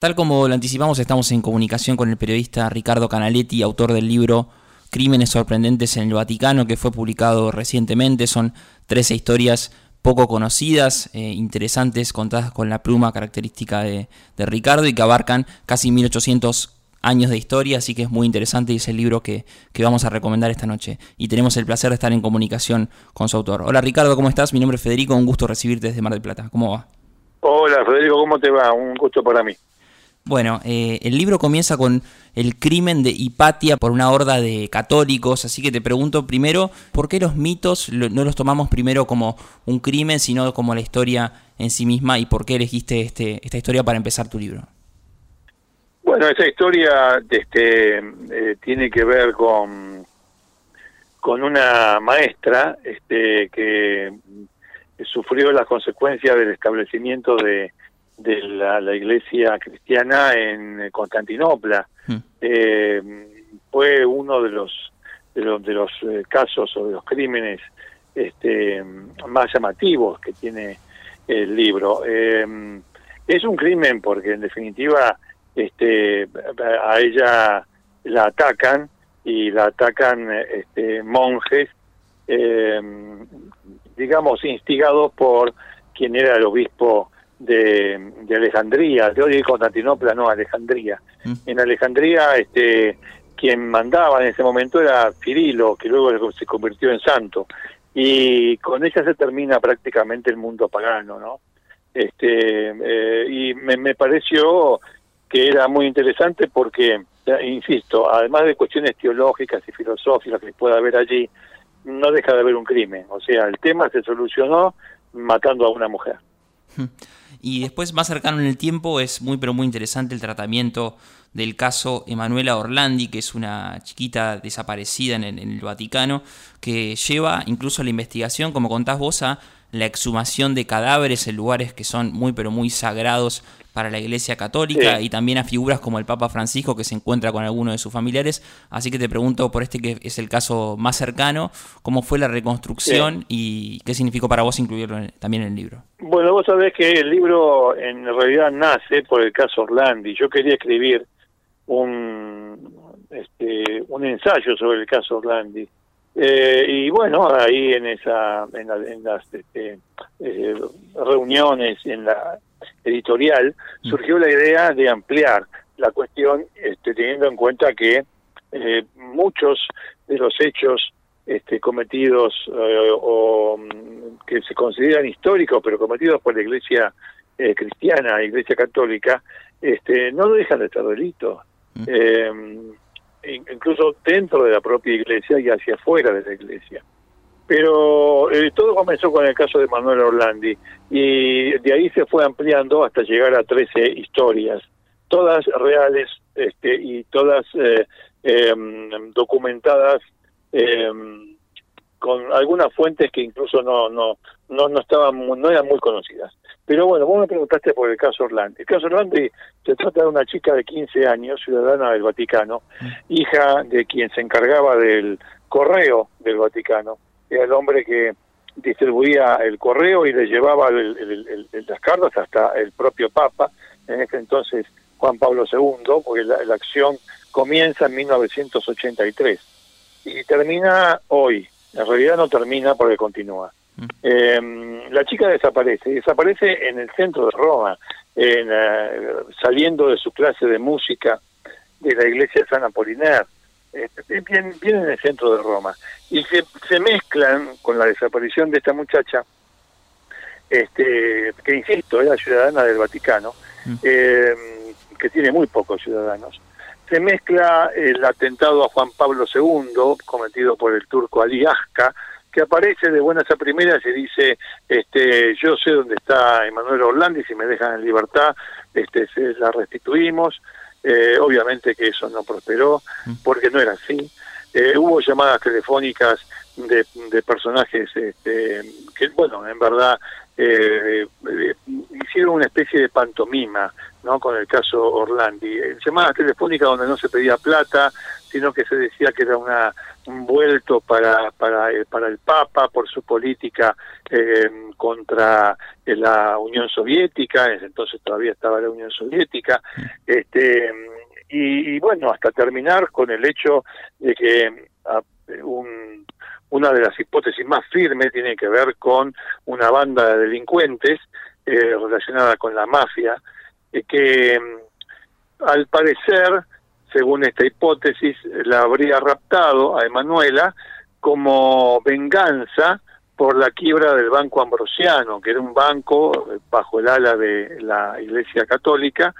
Tal como lo anticipamos, estamos en comunicación con el periodista Ricardo Canaletti, autor del libro Crímenes sorprendentes en el Vaticano, que fue publicado recientemente. Son 13 historias poco conocidas, eh, interesantes, contadas con la pluma característica de, Ricardo y que abarcan casi 1800 años de historia, así que es muy interesante y es el libro que, que, vamos a recomendar esta noche. Y tenemos el placer de estar en comunicación con su autor. Hola Ricardo, ¿cómo estás? Mi nombre es Federico, un gusto recibirte desde Mar del Plata. ¿Cómo va? Hola Federico, ¿cómo te va? Un gusto para mí. Bueno, eh, el libro comienza con el crimen de Hipatia por una horda de católicos, así que te pregunto primero, ¿por qué los mitos no los tomamos primero como un crimen, sino como la historia en sí misma y por qué elegiste este, esta historia para empezar tu libro? Bueno, esa historia este, eh, tiene que ver con, con una maestra este, que sufrió las consecuencias del establecimiento de de la, iglesia cristiana en eh, Constantinopla. Hmm. Eh, fue uno de los de los, de los eh, casos o de los crímenes este, más llamativos que tiene el libro. es un crimen porque en definitiva este, a ella la atacan y la atacan este, monjes, digamos, instigados por quien era el obispo de, de Alejandría, de hoy Constantinopla, no, Alejandría. Mm. En Alejandría, este, quien mandaba en ese momento era Cirilo, que luego se convirtió en santo. Y con ella se termina prácticamente el mundo pagano, ¿no? Este, eh, y me, me pareció que era muy interesante porque, insisto, además de cuestiones teológicas y filosóficas que pueda haber allí, no deja de haber un crimen. O sea, el tema se solucionó matando a una mujer. Y después, más cercano en el tiempo, es muy pero muy interesante el tratamiento del caso Emanuela Orlandi, que es una chiquita desaparecida en el, Vaticano, que lleva incluso la investigación, como contás vos, a la exhumación de cadáveres en lugares que son muy pero muy sagrados para la Iglesia Católica y también a figuras como el Papa Francisco que se encuentra con alguno de sus familiares. Así que te pregunto por este que es el caso más cercano, ¿cómo fue la reconstrucción y qué significó para vos incluirlo también en el libro? Bueno, vos sabés que el libro en realidad nace por el caso Orlandi. Yo quería escribir un, este, un ensayo sobre el caso Orlandi. Eh, y bueno, ahí en esa en, las este, eh, reuniones en la editorial mm. surgió la idea de ampliar la cuestión este, teniendo en cuenta que eh, muchos de los hechos este, cometidos o mm, que se consideran históricos pero cometidos por la Iglesia cristiana, la Iglesia católica, este, no dejan de ser delitos. Eh, incluso dentro de la propia iglesia y hacia afuera de la iglesia. Pero eh, todo comenzó con el caso de Manuel Orlandi y de ahí se fue ampliando hasta llegar a 13 historias, todas reales este, y todas eh, em, documentadas em, con algunas fuentes que incluso no no no no estaban no eran muy conocidas. Pero bueno, vos me preguntaste por el caso Orlandi. El caso Orlandi se trata de una chica de 15 años, ciudadana del Vaticano, mm. hija de quien se encargaba del correo del Vaticano. Era el hombre que distribuía el correo y le llevaba las cartas hasta el propio Papa, en ese entonces Juan Pablo II, porque la, la acción comienza en 1983 y termina hoy. En realidad no termina porque continúa. Eh, la chica desaparece, desaparece en el centro de Roma, en, eh, saliendo de su clase de música de la iglesia de San Apolinar, bien, bien, en el centro de Roma. Y se, se mezclan con la desaparición de esta muchacha, este, que insisto, era ciudadana del Vaticano, mm. eh, que tiene muy pocos ciudadanos. Se mezcla el atentado a Juan Pablo II, cometido por el turco Ali Aska, que aparece de buenas a primeras y dice, este, yo sé dónde está Emanuel Orlandi, si me dejan en libertad, este, se la restituimos. Eh, obviamente que eso no prosperó, mm. porque no era así. Eh, hubo llamadas telefónicas de, de personajes este, que, bueno, en verdad eh, hicieron una especie de pantomima ¿no? con el caso Orlandi. Llamadas telefónicas donde no se pedía plata, sino que se decía que era una, vuelto para, para, eh, para el Papa por su política eh, contra la Unión Soviética, entonces todavía estaba la Unión Soviética, este, y, bueno, hasta terminar con el hecho de que ah, un, una de las hipótesis más firmes tiene que ver con una banda de delincuentes eh, relacionada con la mafia, eh, que mm, al parecer, según esta hipótesis, la habría raptado a Emanuela como venganza por la quiebra del Banco Ambrosiano, que era un banco eh, bajo el ala de la Iglesia Católica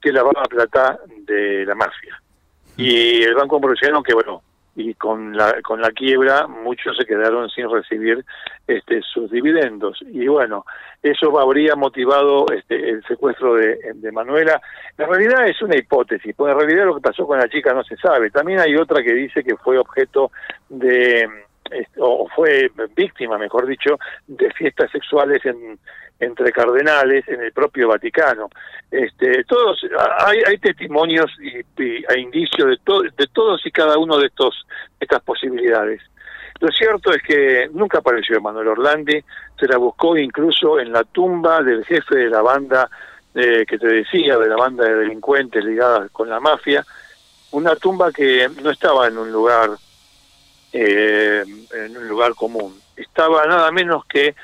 que lavaba plata de la mafia. Y el Banco Ambrosiano, que bueno, y con la con la quiebra muchos se quedaron sin recibir este sus dividendos. Y bueno eso habría motivado este el secuestro de, de Manuela. La realidad es una hipótesis porque en realidad lo que pasó con la chica no se sabe. También hay otra que dice que fue objeto de o fue víctima, mejor dicho, de fiestas sexuales en, entre cardenales en el propio Vaticano. Este, todos hay, hay testimonios y, e indicios de, de todos y cada uno de estos estas posibilidades. Lo cierto es que nunca apareció Manuel Orlandi, se la buscó incluso en la tumba del jefe de la banda eh, que te decía, de la banda de delincuentes ligada con la mafia, una tumba que no estaba en un lugar eh, en un lugar común. Estaba nada menos que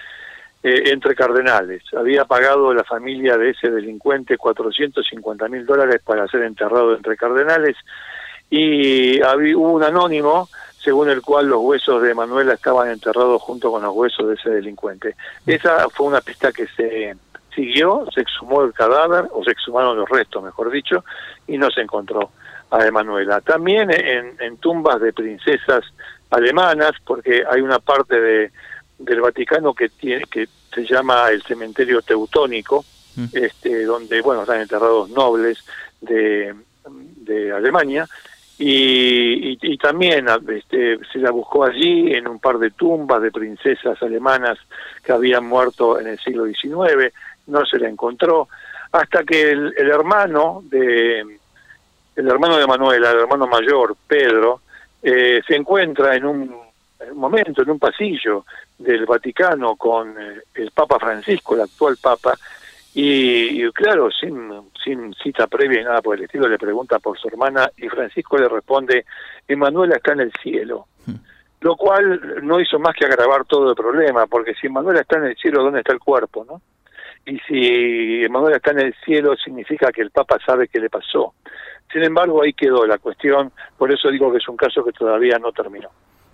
eh, entre cardenales. Había pagado la familia de ese delincuente 450 mil dólares para ser enterrado entre cardenales y había, un anónimo según el cual los huesos de Manuela estaban enterrados junto con los huesos de ese delincuente. Esa fue una pista que se siguió, se exhumó el cadáver, o se exhumaron los restos, mejor dicho, y no se encontró a Emanuela. También en tumbas de princesas alemanas, porque hay una parte de, del Vaticano que tiene que se llama el cementerio teutónico, mm. este, donde bueno están enterrados nobles de, de Alemania y, y, también este, se la buscó allí en un par de tumbas de princesas alemanas que habían muerto en el siglo XIX, no se la encontró, hasta que el, el hermano de el hermano de Manuela, el hermano mayor, Pedro, eh, se encuentra en un, momento, en un pasillo del Vaticano con eh, el Papa Francisco, el actual Papa, y, claro, sin, sin cita previa y nada por el estilo, le pregunta por su hermana y Francisco le responde, Emanuela está en el cielo. Hmm. Lo cual no hizo más que agravar todo el problema, porque si Emanuela está en el cielo, ¿dónde está el cuerpo? no Y si Emanuela está en el cielo, significa que el Papa sabe qué le pasó. Sin embargo, ahí quedó la cuestión, por eso digo que es un caso que todavía no terminó.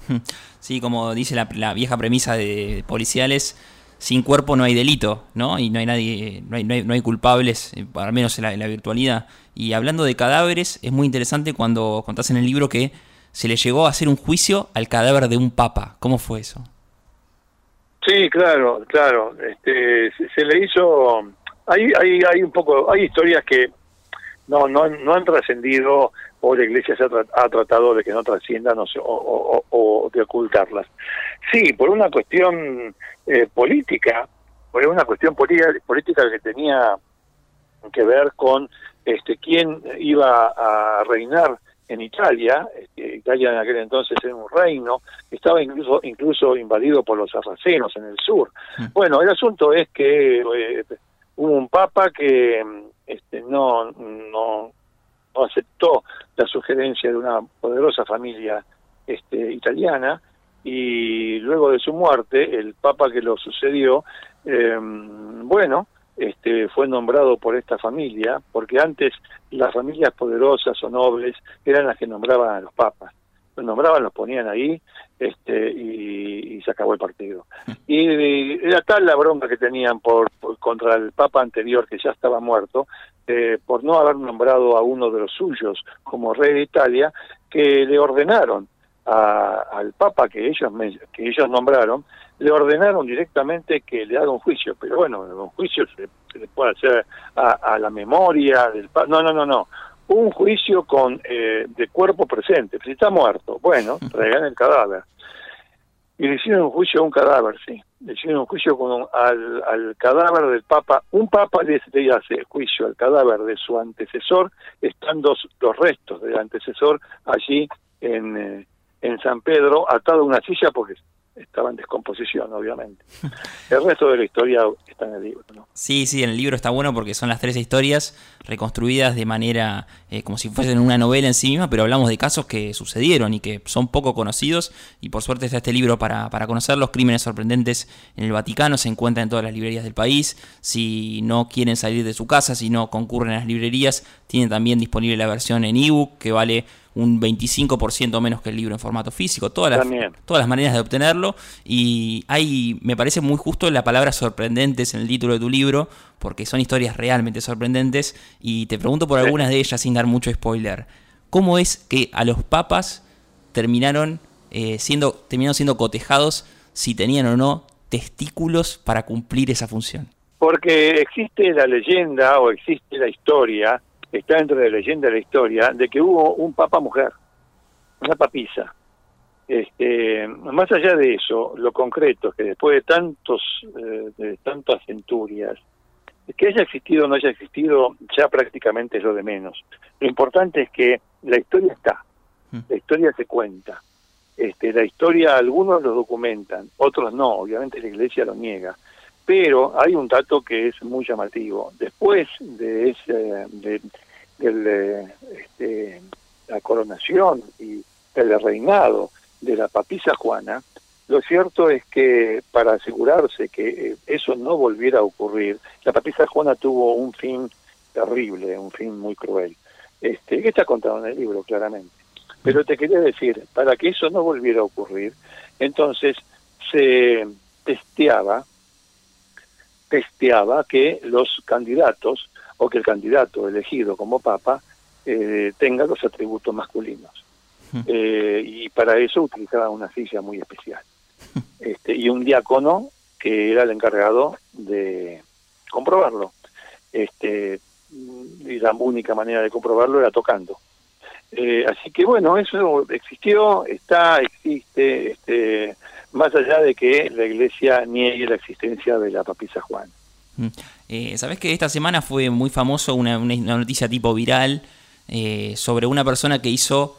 Sí, como dice la, vieja premisa de policiales, sin cuerpo no hay delito, ¿no? Y no hay nadie, no hay, no hay, culpables, eh, al menos en la, virtualidad. Y hablando de cadáveres, es muy interesante cuando contás en el libro que se le llegó a hacer un juicio al cadáver de un papa. ¿Cómo fue eso? Sí, claro, claro. Este, se, le hizo. Hay, hay, hay un poco, hay historias que no, no, no han trascendido o la Iglesia se ha, tratado de que no trasciendan o, o, o, de ocultarlas. Sí, por una cuestión eh, política, por una cuestión política que tenía que ver con este quién iba a reinar en Italia, este, Italia en aquel entonces era un reino, estaba incluso incluso invadido por los sarracenos en el sur. Mm. Bueno, el asunto es que eh, hubo un papa que este, no, no, no aceptó la sugerencia de una poderosa familia este, italiana y luego de su muerte el papa que lo sucedió em, bueno este, fue nombrado por esta familia porque antes las familias poderosas o nobles eran las que nombraban a los papas los nombraban, los ponían ahí este, y, se acabó el partido. Y, era tal la bronca que tenían por, contra el Papa anterior, que ya estaba muerto, eh, por no haber nombrado a uno de los suyos como rey de Italia, que le ordenaron al Papa que ellos, que ellos nombraron, le ordenaron directamente que le haga un juicio. Pero bueno, un juicio se, le puede hacer a, a la memoria del Papa. No, no, no, no un juicio con eh, de cuerpo presente, si está muerto, bueno, traigan el cadáver. Y le hicieron un juicio a un cadáver, sí. Le hicieron un juicio con al, al, cadáver del Papa. Un Papa le, le, hace juicio al cadáver de su antecesor, están dos, los restos del antecesor allí en, eh, en San Pedro, atado a una silla porque estaba en descomposición, obviamente. El resto de la historia está en el libro. Sí, sí, en el libro está bueno porque son las tres historias reconstruidas de manera eh, como si fuesen una novela en sí misma, pero hablamos de casos que sucedieron y que son poco conocidos y por suerte está este libro para, para conocer los crímenes sorprendentes en el Vaticano, se encuentra en todas las librerías del país, si no quieren salir de su casa, si no concurren a las librerías, tienen también disponible la versión en ebook que vale un 25% menos que el libro en formato físico, todas las, todas las maneras de obtenerlo. Y hay, me parece muy justo la palabra sorprendentes en el título de tu libro, porque son historias realmente sorprendentes. Y te pregunto por algunas de ellas sin dar mucho spoiler. ¿Cómo es que a los papas terminaron, eh, siendo, terminaron siendo cotejados si tenían o no testículos para cumplir esa función? Porque existe la leyenda o existe la historia está dentro de la leyenda de la historia, de que hubo un papa mujer, una papisa. Este, más allá de eso, lo concreto es que después de tantos, eh, de tantas centurias, que haya existido o no haya existido, ya prácticamente es lo de menos. Lo importante es que la historia está, mm. la historia se cuenta. Este, la historia algunos lo documentan, otros no, obviamente la iglesia lo niega. Pero hay un dato que es muy llamativo. Después de ese, de, este, la coronación y el reinado de la papisa Juana, lo cierto es que para asegurarse que eh, eso no volviera a ocurrir, la papisa Juana tuvo un fin terrible, un fin muy cruel, este, que está contado en el libro claramente. Pero te quería decir, para que eso no volviera a ocurrir, entonces se testeaba testeaba que los candidatos o que el candidato elegido como papa eh, tenga los atributos masculinos. Eh, y para eso utilizaba una silla muy especial. Este, y un diácono que era el encargado de comprobarlo. Este, y la única manera de comprobarlo era tocando. Eh, así que bueno, eso existió, está, existe, este, más allá de que la iglesia niegue la existencia de la papisa Juan. Mm. Eh, Sabes que esta semana fue muy famoso una, noticia tipo viral eh, sobre una persona que hizo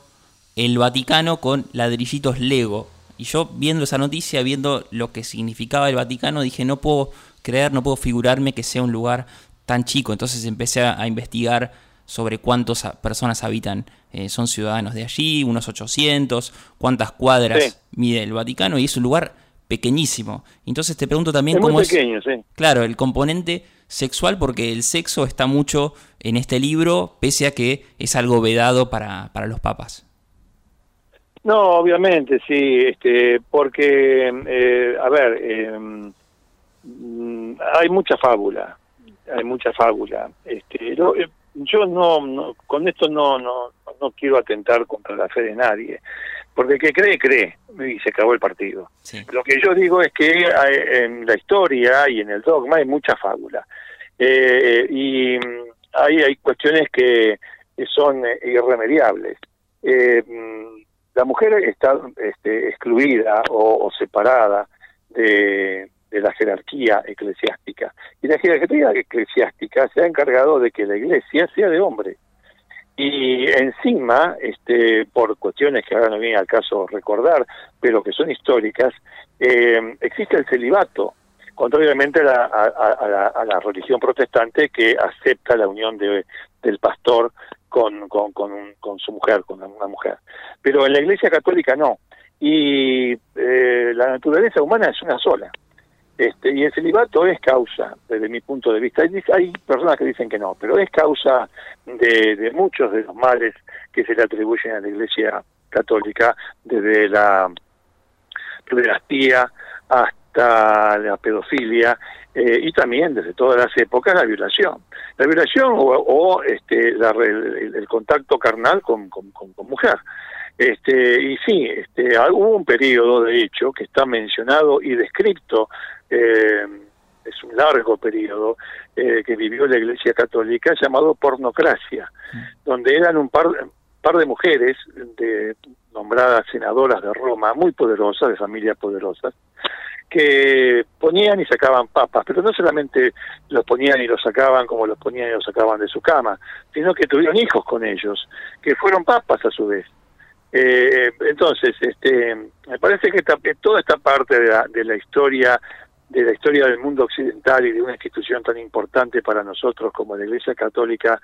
el Vaticano con ladrillitos Lego. Y yo viendo esa noticia, viendo lo que significaba el Vaticano, dije, no puedo creer, no puedo figurarme que sea un lugar tan chico. Entonces empecé a investigar sobre cuántas personas habitan, eh, son ciudadanos de allí, unos 800, cuántas cuadras mide el Vaticano, y es un lugar pequeñísimo. Entonces te pregunto también cómo es, claro, el componente sexual, porque el sexo está mucho en este libro, pese a que es algo vedado para, para los papas. No, obviamente, sí, este, porque, eh, a ver, eh, mm, hay mucha fábula, hay mucha fábula. Este, yo no, con esto no, no, no quiero atentar contra la fe de nadie, porque el que cree, cree, y se acabó el partido. Lo que yo digo es que en la historia y en el dogma hay mucha fábula, eh, y hay, hay cuestiones que son irremediables. Eh, la mujer está este, excluida o separada de, de la jerarquía eclesiástica. Y la jerarquía eclesiástica se ha encargado de que la iglesia sea de hombre. Y encima, este, por cuestiones que ahora no viene al caso recordar, pero que son históricas, eh, existe el celibato, contrariamente a la, a, la, religión protestante que acepta la unión de, del pastor con, con, con, su mujer, con una mujer. Pero en la iglesia católica no. Y eh, la naturaleza humana es una sola. Este, y el celibato es causa, desde mi punto de vista, hay, personas que dicen que no, pero es causa de, muchos de los males que se le atribuyen a la Iglesia Católica, desde la pederastía hasta la pedofilia eh, y también desde todas las épocas la violación. La violación o, este, el, contacto carnal con mujer. Este, y sí, este, hubo un periodo, de hecho, que está mencionado y descrito, eh, es un largo periodo, eh, que vivió la Iglesia Católica, llamado pornocracia, mm. donde eran un par, par de mujeres de, nombradas senadoras de Roma, muy poderosas, de familias poderosas, que ponían y sacaban papas, pero no solamente los ponían y los sacaban como los ponían y los sacaban de su cama, sino que tuvieron hijos con ellos, que fueron papas a su vez. Eh, entonces, este, me parece que toda esta parte de la, de la historia de la historia del mundo occidental y de una institución tan importante para nosotros como la Iglesia Católica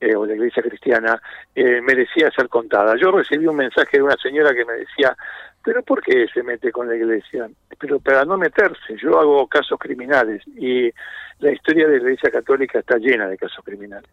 eh, o la Iglesia Cristiana eh, merecía ser contada. Yo recibí un mensaje de una señora que me decía, pero ¿por qué se mete con la Iglesia? Pero para no meterse, yo hago casos criminales y la historia de la Iglesia Católica está llena de casos criminales.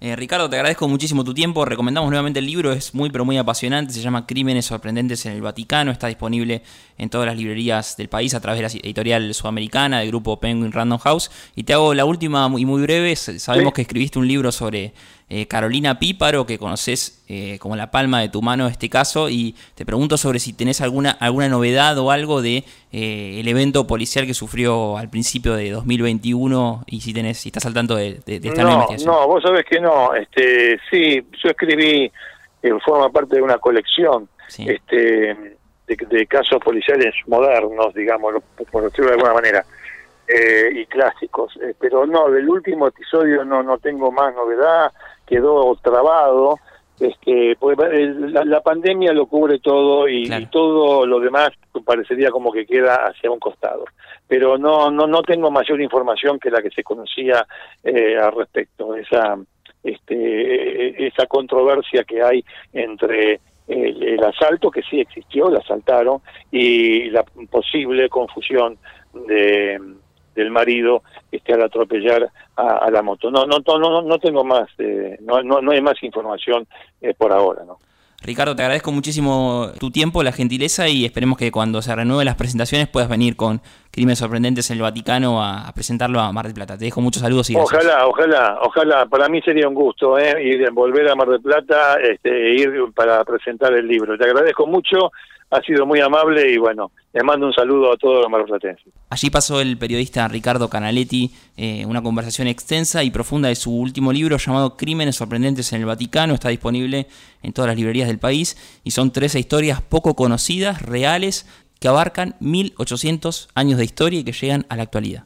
Eh, Ricardo, te agradezco muchísimo tu tiempo. Recomendamos nuevamente el libro, es muy pero muy apasionante. Se llama Crímenes sorprendentes en el Vaticano. Está disponible en todas las librerías del país a través de la editorial sudamericana del grupo Penguin Random House. Y te hago la última y muy breve. Sabemos que escribiste un libro sobre eh, Carolina Píparo, que conoces eh, como la palma de tu mano este caso, y te pregunto sobre si tenés alguna, alguna novedad o algo de eh, el evento policial que sufrió al principio de 2021 y si tenés, si estás al tanto de, esta no, investigación. No, vos sabés que no. Este, sí, yo escribí, forma parte de una colección este, de, casos policiales modernos, digamos, por decirlo de alguna manera. y clásicos, pero no, del último episodio no no tengo más novedad, quedó trabado. Este, pues, la, pandemia lo cubre todo y, todo lo demás parecería como que queda hacia un costado. Pero no, no, no tengo mayor información que la que se conocía eh, al respecto. Esa, este, esa controversia que hay entre el, asalto, que sí existió, la asaltaron, y la posible confusión de del marido este, al atropellar a, la moto. No, no, no, no tengo más, eh, no, no, no hay más información eh, por ahora, ¿no? Ricardo, te agradezco muchísimo tu tiempo, la gentileza y esperemos que cuando se renueven las presentaciones puedas venir con Crímenes Sorprendentes en el Vaticano a, presentarlo a Mar del Plata. Te dejo muchos saludos y gracias. Ojalá, ojalá, ojalá. Para mí sería un gusto ¿eh? ir, volver a Mar del Plata este, e ir para presentar el libro. Te agradezco mucho ha sido muy amable y bueno, le mando un saludo a todos los marplatenses. Allí pasó el periodista Ricardo Canaletti eh, una conversación extensa y profunda de su último libro llamado Crímenes sorprendentes en el Vaticano. Está disponible en todas las librerías del país y son 13 historias poco conocidas, reales, que abarcan 1800 años de historia y que llegan a la actualidad.